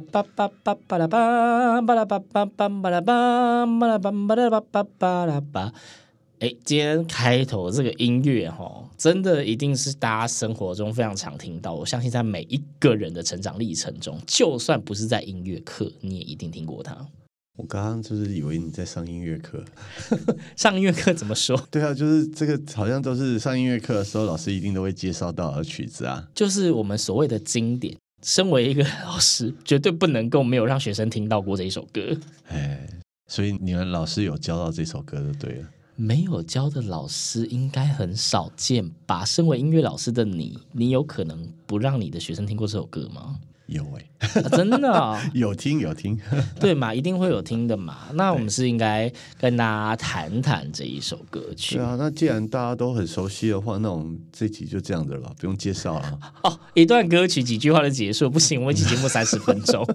巴巴巴巴巴拉巴巴拉巴巴巴巴拉巴巴拉巴巴拉巴巴巴拉巴。哎，今天开头这个音乐哈，真的一定是大家生活中非常常听到。我相信在每一个人的成长历程中，就算不是在音乐课，你也一定听过它。我刚刚就是以为你在上音乐课，上音乐课怎么说？对啊，就是这个好像都是上音乐课的时候，老师一定都会介绍到的曲子啊，就是我们所谓的经典。身为一个老师，绝对不能够没有让学生听到过这一首歌。哎，所以你们老师有教到这首歌就对了。没有教的老师应该很少见吧？身为音乐老师的你，你有可能不让你的学生听过这首歌吗？有哎、欸啊，真的、哦、有听有听，对嘛？一定会有听的嘛。那我们是应该跟大家谈谈这一首歌曲。对啊，那既然大家都很熟悉的话，那我们这集就这样子了，不用介绍了。哦，一段歌曲几句话就结束，不行，我们一期节目三十分钟。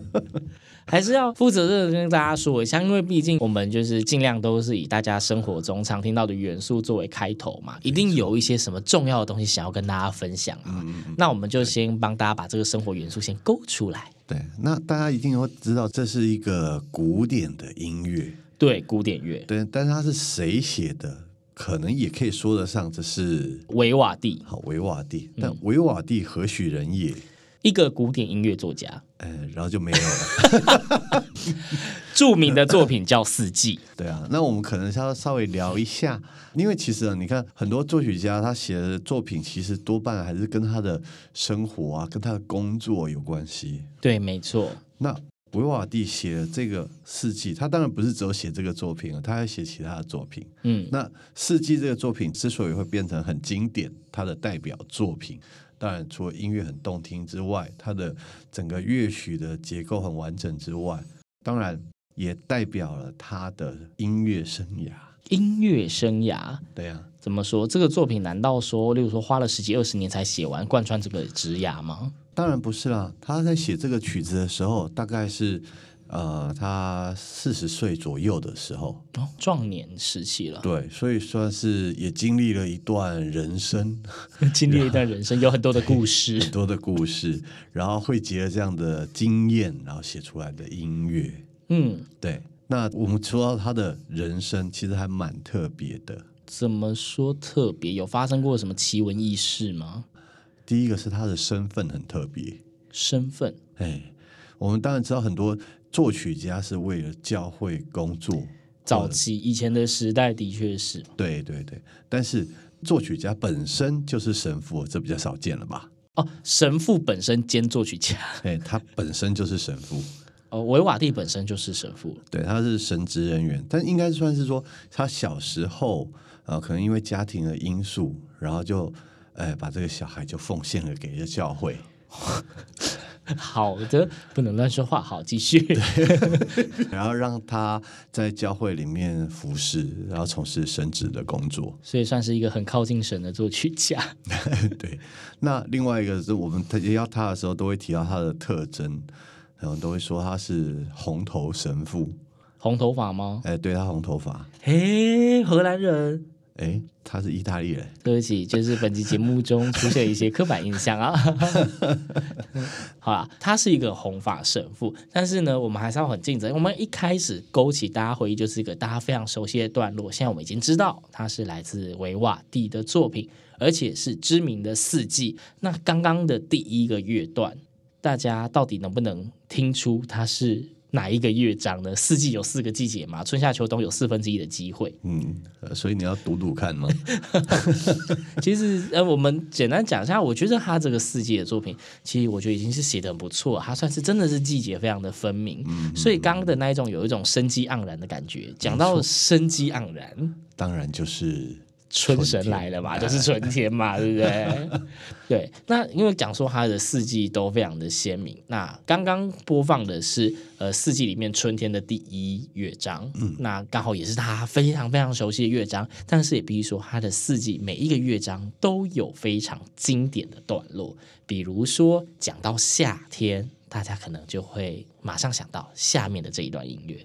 还是要负责任的跟大家说一下，因为毕竟我们就是尽量都是以大家生活中常听到的元素作为开头嘛，一定有一些什么重要的东西想要跟大家分享啊。那我们就先帮大家把这个生活元素先勾出来。对，那大家一定会知道这是一个古典的音乐，对，古典乐。对，但是它是谁写的？可能也可以说得上这是维瓦蒂。好，维瓦蒂。但维瓦蒂何许人也？嗯一个古典音乐作家，嗯，然后就没有了。著名的作品叫《四季》。对啊，那我们可能稍稍微聊一下，因为其实啊，你看很多作曲家他写的作品，其实多半还是跟他的生活啊，跟他的工作有关系。对，没错。那维瓦蒂写的这个《四季》，他当然不是只有写这个作品啊，他还写其他的作品。嗯，那《四季》这个作品之所以会变成很经典，他的代表作品。当然，除了音乐很动听之外，它的整个乐曲的结构很完整之外，当然也代表了他的音乐生涯。音乐生涯，对呀、啊。怎么说？这个作品难道说，例如说花了十几二十年才写完，贯穿这个职涯吗？当然不是啦。他在写这个曲子的时候，大概是。呃，他四十岁左右的时候，哦，壮年时期了。对，所以算是也经历了一段人生，经历了一段人生，有很多的故事，很多的故事，然后汇集了这样的经验，然后写出来的音乐。嗯，对。那我们说到他的人生，其实还蛮特别的。怎么说特别？有发生过什么奇闻异事吗？第一个是他的身份很特别，身份。哎，我们当然知道很多。作曲家是为了教会工作，早期以前的时代的确是。对对对，但是作曲家本身就是神父，这比较少见了吧？哦，神父本身兼作曲家，哎，他本身就是神父。哦，维瓦蒂本身就是神父，对，他是神职人员，但应该算是说他小时候啊、呃，可能因为家庭的因素，然后就哎把这个小孩就奉献了给了教会。好的，不能乱说话。好，继续。然后让他在教会里面服侍，然后从事神职的工作，所以算是一个很靠近神的作曲家。对。那另外一个是我们提到他的时候，都会提到他的特征，然后都会说他是红头神父。红头发吗？哎，对，他红头发。嘿，荷兰人。哎，他是意大利人。对不起，就是本期节目中出现一些刻板印象啊。好啦，他是一个红发神父，但是呢，我们还是要很尽责。我们一开始勾起大家回忆，就是一个大家非常熟悉的段落。现在我们已经知道，他是来自维瓦蒂的作品，而且是知名的四季。那刚刚的第一个乐段，大家到底能不能听出他是？哪一个乐章呢？四季有四个季节嘛，春夏秋冬有四分之一的机会。嗯，所以你要读读看吗？其实呃，我们简单讲一下，我觉得他这个四季的作品，其实我觉得已经是写的很不错，他算是真的是季节非常的分明。嗯，所以刚刚的那一种有一种生机盎然的感觉。讲到生机盎然，当然就是。春神来了嘛，就是春天嘛，对不对？对，那因为讲说它的四季都非常的鲜明。那刚刚播放的是呃四季里面春天的第一乐章，嗯，那刚好也是他非常非常熟悉的乐章。但是也必须说，他的四季每一个乐章都有非常经典的段落。比如说讲到夏天，大家可能就会马上想到下面的这一段音乐。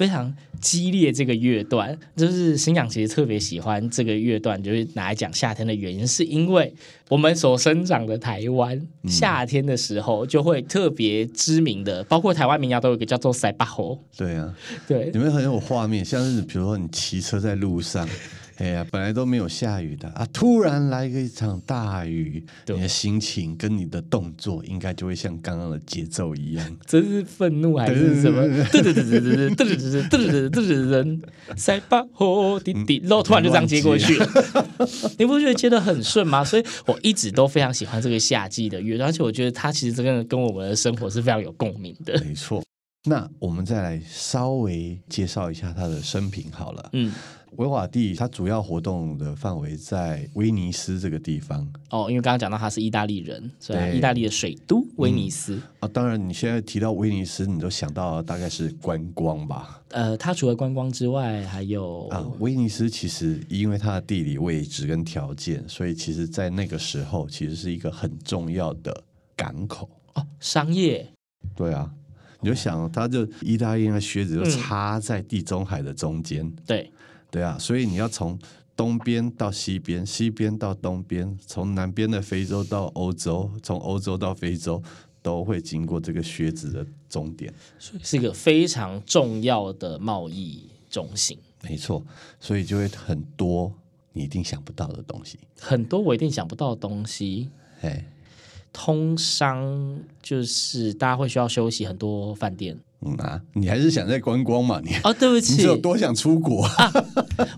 非常激烈，这个乐段就是新港其实特别喜欢这个乐段，就是拿来讲夏天的原因，是因为我们所生长的台湾，夏天的时候就会特别知名的，包括台湾民谣都有一个叫做塞巴吼。对啊，对，你们很有画面？像是比如说你骑车在路上。哎呀，本来都没有下雨的啊，突然来个一场大雨，你的心情跟你的动作应该就会像刚刚的节奏一样。真是愤怒还是什么？噔噔噔噔噔噔噔噔噔噔噔噔噔，塞巴吼滴滴，然后突然就这样接过去了。你不觉得接得很顺吗？所以我一直都非常喜欢这个夏季的乐，而且我觉得它其实真的跟我们的生活是非常有共鸣的。没错。那我们再来稍微介绍一下他的生平好了。嗯。维瓦蒂他主要活动的范围在威尼斯这个地方哦，因为刚刚讲到他是意大利人，所以意大利的水都威尼斯、嗯、啊。当然，你现在提到威尼斯，你都想到大概是观光吧？呃，他除了观光之外，还有啊，威尼斯其实因为它的地理位置跟条件，所以其实在那个时候其实是一个很重要的港口哦，商业。对啊，你就想，它就意大利那靴子就插在地中海的中间，嗯、对。对啊，所以你要从东边到西边，西边到东边，从南边的非洲到欧洲，从欧洲到非洲，都会经过这个靴子的终点，是一个非常重要的贸易中心。没错，所以就会很多你一定想不到的东西，很多我一定想不到的东西。嘿，通商就是大家会需要休息，很多饭店。嗯啊，你还是想在观光嘛？你哦，对不 起，你是有多想出国啊？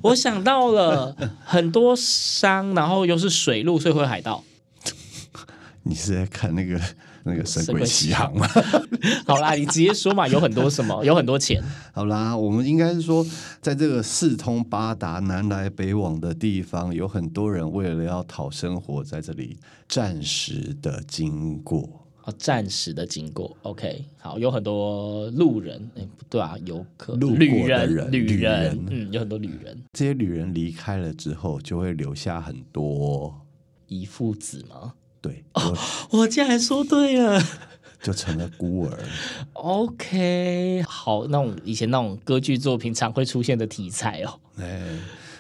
我想到了很多商，然后又是水路，所以会有海盗。你是在看那个那个《神鬼奇航》嘛？好啦，你直接说嘛，有很多什么？有很多钱。好啦，我们应该是说，在这个四通八达、南来北往的地方，有很多人为了要讨生活，在这里暂时的经过。哦，暂时的经过，OK，好，有很多路人，哎，不对啊，游客、路过旅的人、旅人人，嗯，有很多旅人，这些旅人离开了之后，就会留下很多遗腹子吗？对，哦，我竟然说对了，就成了孤儿。OK，好，那种以前那种歌剧作品常会出现的题材哦。哎，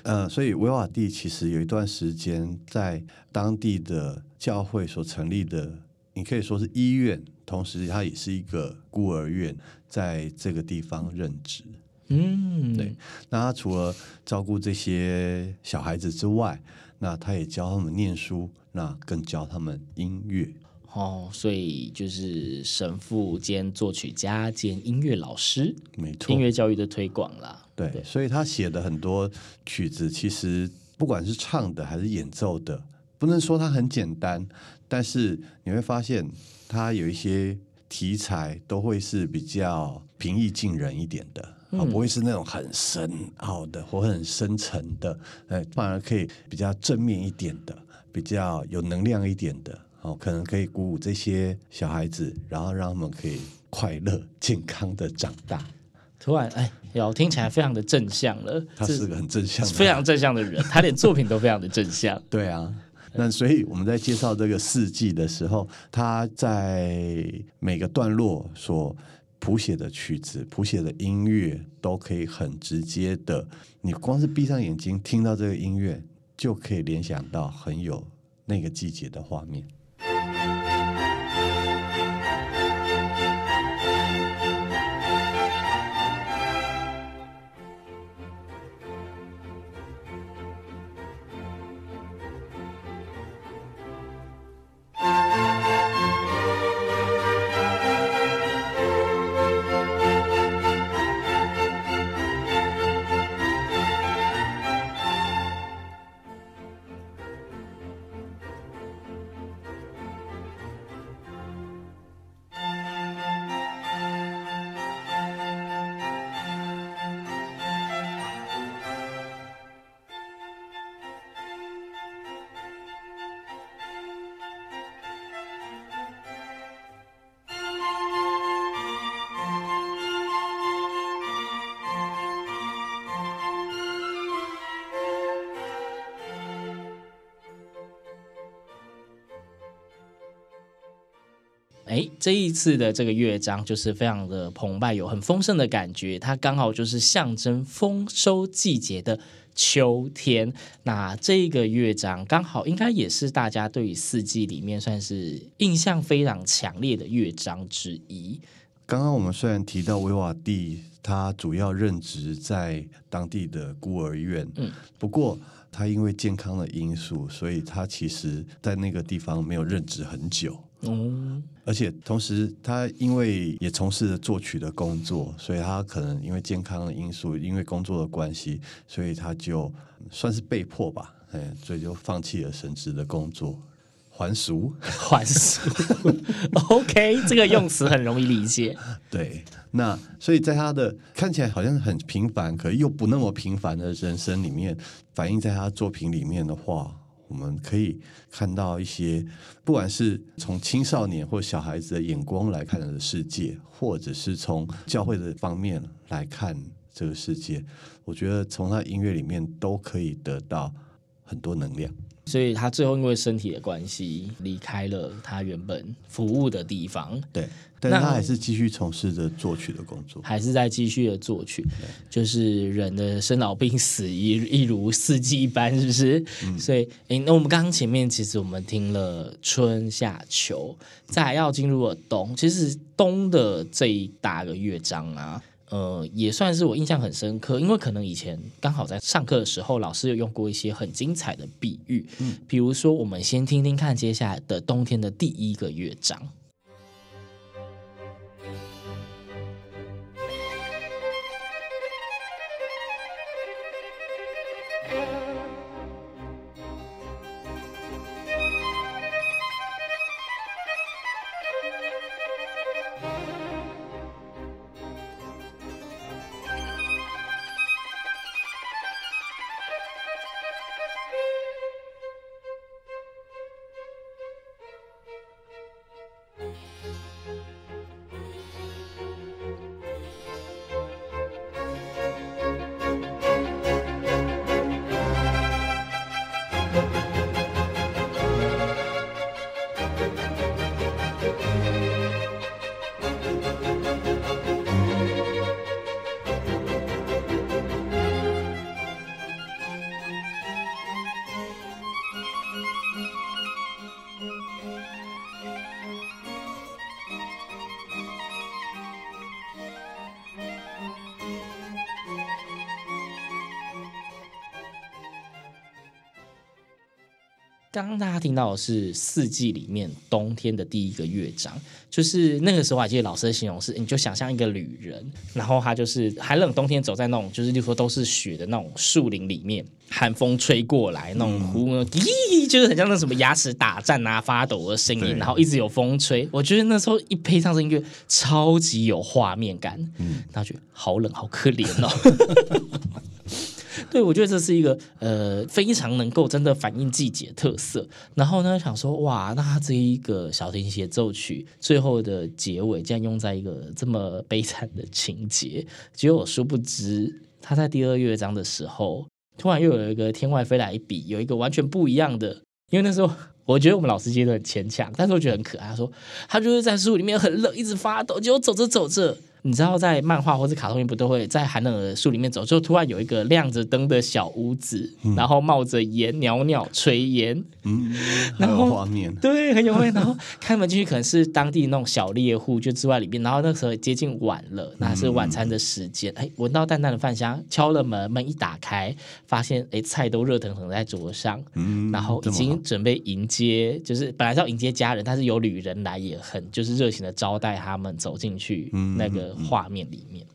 呃，所以维瓦蒂其实有一段时间在当地的教会所成立的。你可以说是医院，同时它也是一个孤儿院，在这个地方任职。嗯，对。那他除了照顾这些小孩子之外，那他也教他们念书，那更教他们音乐。哦，所以就是神父兼作曲家兼音乐老师，没错，音乐教育的推广啦。对，对，所以他写的很多曲子，其实不管是唱的还是演奏的，不能说它很简单。但是你会发现，它有一些题材都会是比较平易近人一点的，啊、嗯，不会是那种很深奥的或很深沉的，哎，反而可以比较正面一点的，比较有能量一点的，哦，可能可以鼓舞这些小孩子，然后让他们可以快乐健康的长大。突然，哎，有，听起来非常的正向了。他是个很正向的，非常正向的人，他连作品都非常的正向。对啊。那所以我们在介绍这个四季的时候，他在每个段落所谱写的曲子、谱写的音乐，都可以很直接的，你光是闭上眼睛听到这个音乐，就可以联想到很有那个季节的画面。哎，这一次的这个乐章就是非常的澎湃，有很丰盛的感觉。它刚好就是象征丰收季节的秋天。那这个乐章刚好应该也是大家对于四季里面算是印象非常强烈的乐章之一。刚刚我们虽然提到维瓦蒂，他主要任职在当地的孤儿院，嗯，不过他因为健康的因素，所以他其实在那个地方没有任职很久。嗯，而且同时，他因为也从事了作曲的工作，所以他可能因为健康的因素，因为工作的关系，所以他就算是被迫吧，哎，所以就放弃了神职的工作，还俗，还俗。OK，这个用词很容易理解。对，那所以在他的看起来好像很平凡，可又不那么平凡的人生里面，反映在他作品里面的话。我们可以看到一些，不管是从青少年或小孩子的眼光来看的世界，或者是从教会的方面来看这个世界，我觉得从他音乐里面都可以得到很多能量。所以他最后因为身体的关系离开了他原本服务的地方。对。但他还是继续从事着作曲的工作，还是在继续的作曲。就是人的生老病死一 一如四季一般，是不是？嗯、所以，哎，那我们刚刚前面其实我们听了春夏秋，再要进入了冬。其实冬的这一大个乐章啊，呃，也算是我印象很深刻，因为可能以前刚好在上课的时候，老师有用过一些很精彩的比喻。嗯，比如说，我们先听听看接下来的冬天的第一个乐章。刚刚大家听到的是四季里面冬天的第一个乐章，就是那个时候还记得老师的形容是，你就想象一个旅人，然后他就是寒冷冬天走在那种就是例如说都是雪的那种树林里面，寒风吹过来，那种呼咦，就是很像那什么牙齿打颤啊发抖的声音，然后一直有风吹，我觉得那时候一配上这音乐，超级有画面感，嗯，然后觉得好冷好可怜哦。对，我觉得这是一个呃非常能够真的反映季节特色。然后呢，想说哇，那他这一个小提琴协奏曲最后的结尾，竟然用在一个这么悲惨的情节，结果殊不知他在第二乐章的时候，突然又有一个天外飞来一笔，有一个完全不一样的。因为那时候我觉得我们老师接的很牵强，但是我觉得很可爱。他说他就是在树里面很冷，一直发抖，结果走着走着。你知道，在漫画或者卡通里不都会在寒冷的树里面走，就突然有一个亮着灯的小屋子，嗯、然后冒着烟，袅袅炊烟，嗯，然后画面。对很有画面，然后开门进去可能是当地那种小猎户，就住在里面，然后那时候接近晚了，那是晚餐的时间，哎、嗯，闻到淡淡的饭香，敲了门，门一打开，发现哎菜都热腾腾在桌上，嗯，然后已经准备迎接，就是本来是要迎接家人，但是有旅人来也很就是热情的招待他们走进去，嗯，那个。画面里面。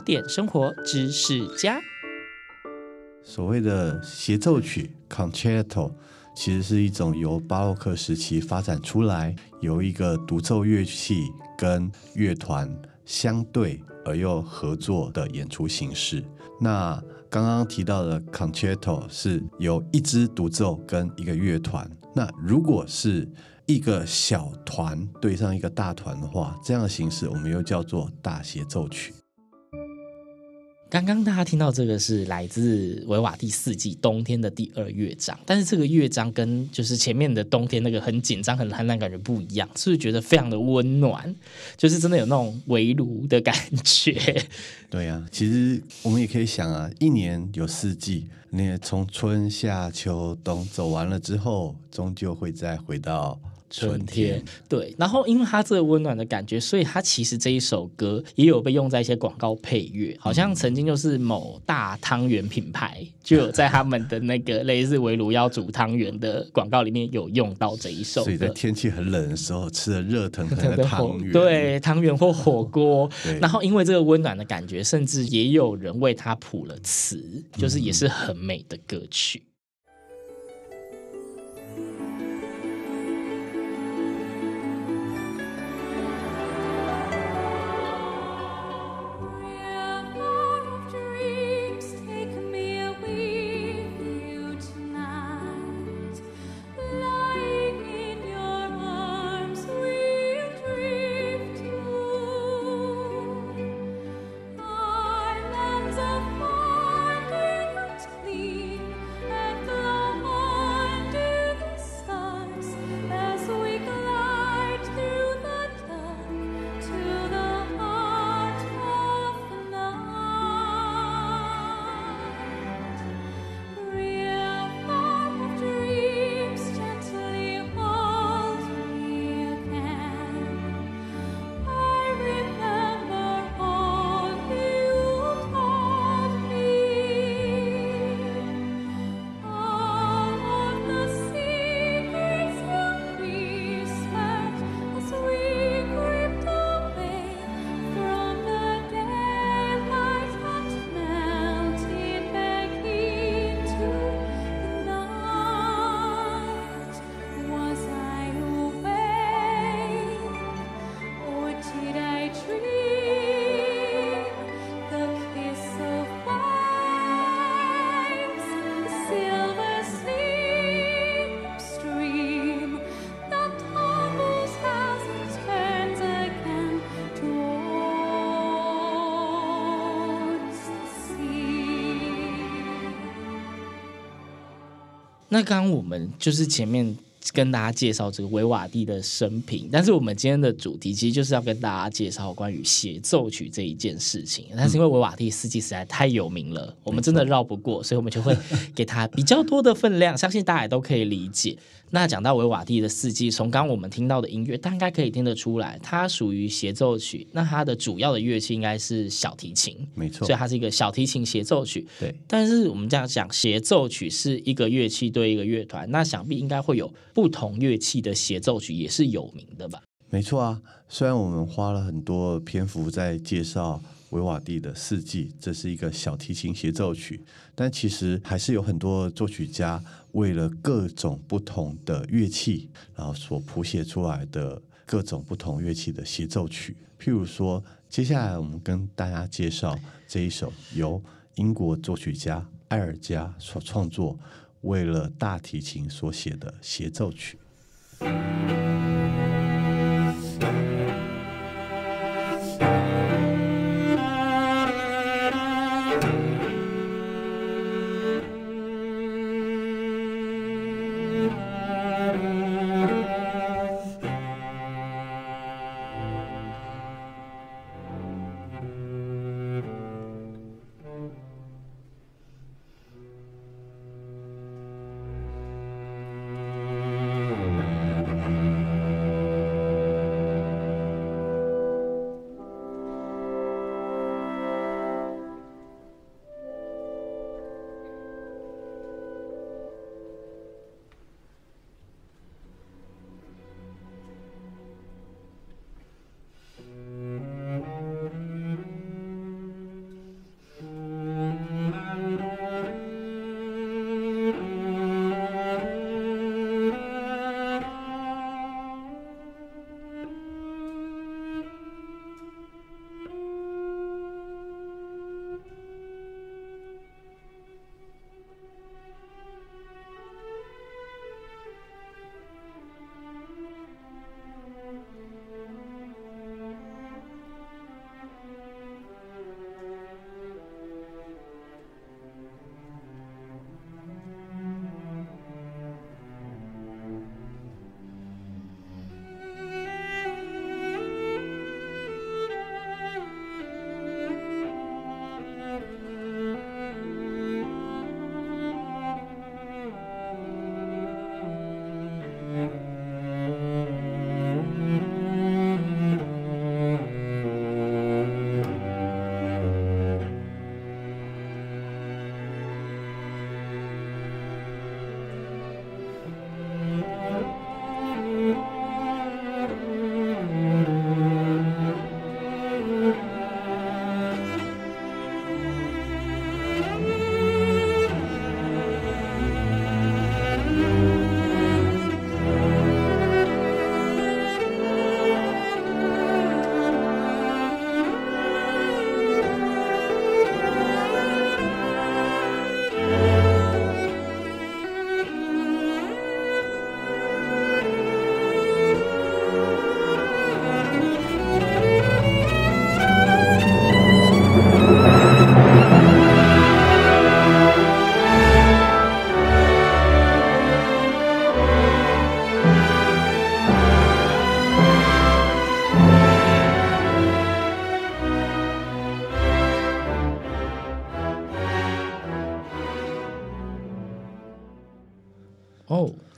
典生活知识家，所谓的协奏曲 （concerto） 其实是一种由巴洛克时期发展出来，由一个独奏乐器跟乐团相对而又合作的演出形式。那刚刚提到的 concerto 是由一支独奏跟一个乐团。那如果是一个小团对上一个大团的话，这样的形式我们又叫做大协奏曲。刚刚大家听到这个是来自维瓦第四季冬天的第二乐章，但是这个乐章跟就是前面的冬天那个很紧张、很寒冷感觉不一样，是不是觉得非常的温暖？就是真的有那种围炉的感觉。对呀、啊，其实我们也可以想啊，一年有四季，你从春夏秋冬走完了之后，终究会再回到。春天，对，然后因为它这个温暖的感觉，所以它其实这一首歌也有被用在一些广告配乐，好像曾经就是某大汤圆品牌就有在他们的那个类似围炉要煮汤圆的广告里面有用到这一首。所以在天气很冷的时候吃的热腾腾的 汤圆，对，汤圆或火锅。然后因为这个温暖的感觉，甚至也有人为它谱了词，就是也是很美的歌曲。那刚刚我们就是前面。跟大家介绍这个维瓦蒂的生平，但是我们今天的主题其实就是要跟大家介绍关于协奏曲这一件事情。但是因为维瓦蒂四季实在太有名了，我们真的绕不过，所以我们就会给他比较多的分量，相信大家也都可以理解。那讲到维瓦蒂的四季，从刚刚我们听到的音乐，大家应该可以听得出来，它属于协奏曲。那它的主要的乐器应该是小提琴，没错，所以它是一个小提琴协奏曲。对，但是我们这样讲，协奏曲是一个乐器对一个乐团，那想必应该会有不同乐器的协奏曲也是有名的吧？没错啊，虽然我们花了很多篇幅在介绍。维瓦蒂的四季，这是一个小提琴协奏曲，但其实还是有很多作曲家为了各种不同的乐器，然后所谱写出来的各种不同乐器的协奏曲。譬如说，接下来我们跟大家介绍这一首由英国作曲家艾尔加所创作，为了大提琴所写的协奏曲。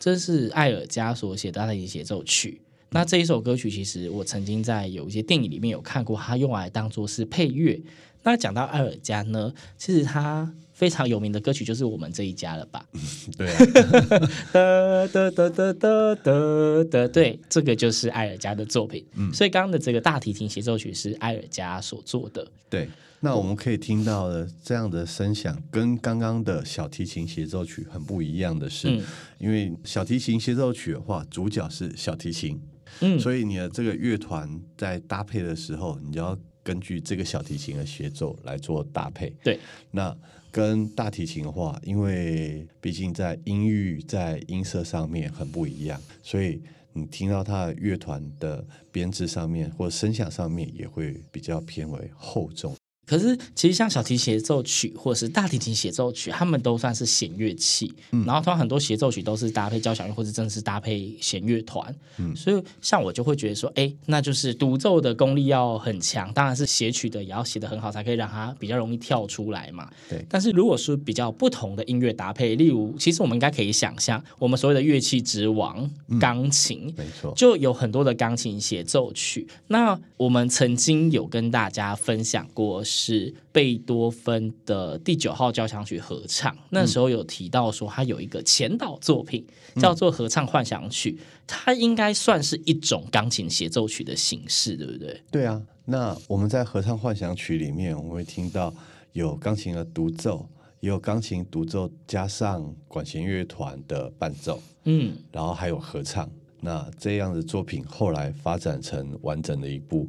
这是艾尔加所写的大提琴协奏曲。那这一首歌曲，其实我曾经在有一些电影里面有看过，它用来当做是配乐。那讲到艾尔加呢，其实他非常有名的歌曲就是我们这一家了吧？对啊，对，这个就是艾尔加的作品。嗯，所以刚刚的这个大提琴协奏曲是艾尔加所做的。对。那我们可以听到的这样的声响，跟刚刚的小提琴协奏曲很不一样的是，嗯、因为小提琴协奏曲的话，主角是小提琴，嗯，所以你的这个乐团在搭配的时候，你就要根据这个小提琴的协奏来做搭配。对，那跟大提琴的话，因为毕竟在音域、在音色上面很不一样，所以你听到它的乐团的编制上面或声响上面也会比较偏为厚重。可是，其实像小提协奏曲或者是大提琴协奏曲，他们都算是弦乐器。嗯、然后，通常很多协奏曲都是搭配交响乐，或者正式搭配弦乐团。嗯，所以像我就会觉得说，哎，那就是独奏的功力要很强，当然是写曲的也要写得很好，才可以让它比较容易跳出来嘛。对。但是如果是比较不同的音乐搭配，例如，其实我们应该可以想象，我们所谓的乐器之王——钢琴，嗯、没错，就有很多的钢琴协奏曲。那我们曾经有跟大家分享过。是贝多芬的第九号交响曲合唱，那时候有提到说他有一个前导作品叫做合唱幻想曲，它应该算是一种钢琴协奏曲的形式，对不对？对啊，那我们在合唱幻想曲里面，我们会听到有钢琴的独奏，也有钢琴独奏加上管弦乐团的伴奏，嗯，然后还有合唱。那这样的作品后来发展成完整的一部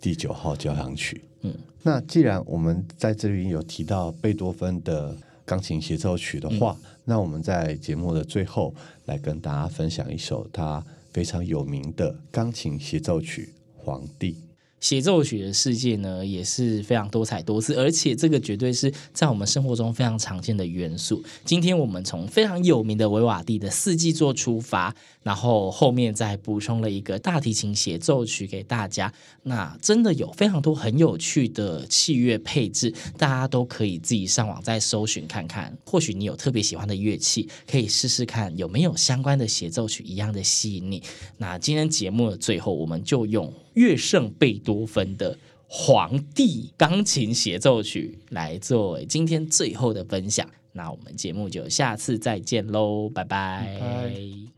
第九号交响曲。嗯，那既然我们在这里有提到贝多芬的钢琴协奏曲的话，嗯，那我们在节目的最后来跟大家分享一首他非常有名的钢琴协奏曲《皇帝》。协奏曲的世界呢，也是非常多彩多姿，而且这个绝对是在我们生活中非常常见的元素。今天我们从非常有名的维瓦蒂的四季作出发，然后后面再补充了一个大提琴协奏曲给大家。那真的有非常多很有趣的器乐配置，大家都可以自己上网再搜寻看看。或许你有特别喜欢的乐器，可以试试看有没有相关的协奏曲一样的吸引你。那今天节目的最后，我们就用。乐圣贝多芬的《皇帝》钢琴协奏曲来作为今天最后的分享，那我们节目就下次再见喽，拜拜。拜拜。